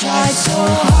tried so hard.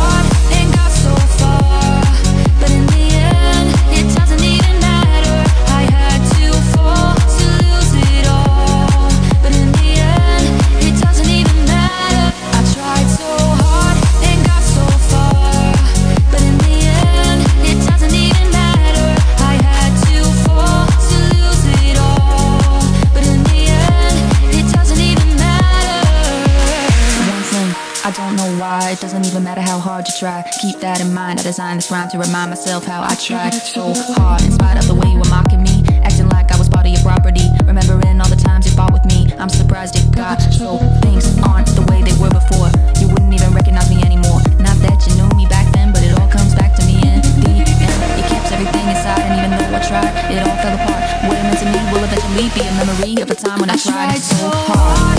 Try. It doesn't even matter how hard you try. Keep that in mind. I designed this rhyme to remind myself how I tried so hard. In spite of the way you were mocking me, acting like I was part of your property. Remembering all the times you fought with me. I'm surprised it got so. Things aren't the way they were before. You wouldn't even recognize me anymore. Not that you knew me back then, but it all comes back to me in the end. You kept everything inside, and even though I tried, it all fell apart. What it meant to me will eventually be a memory of a time when I, tried so hard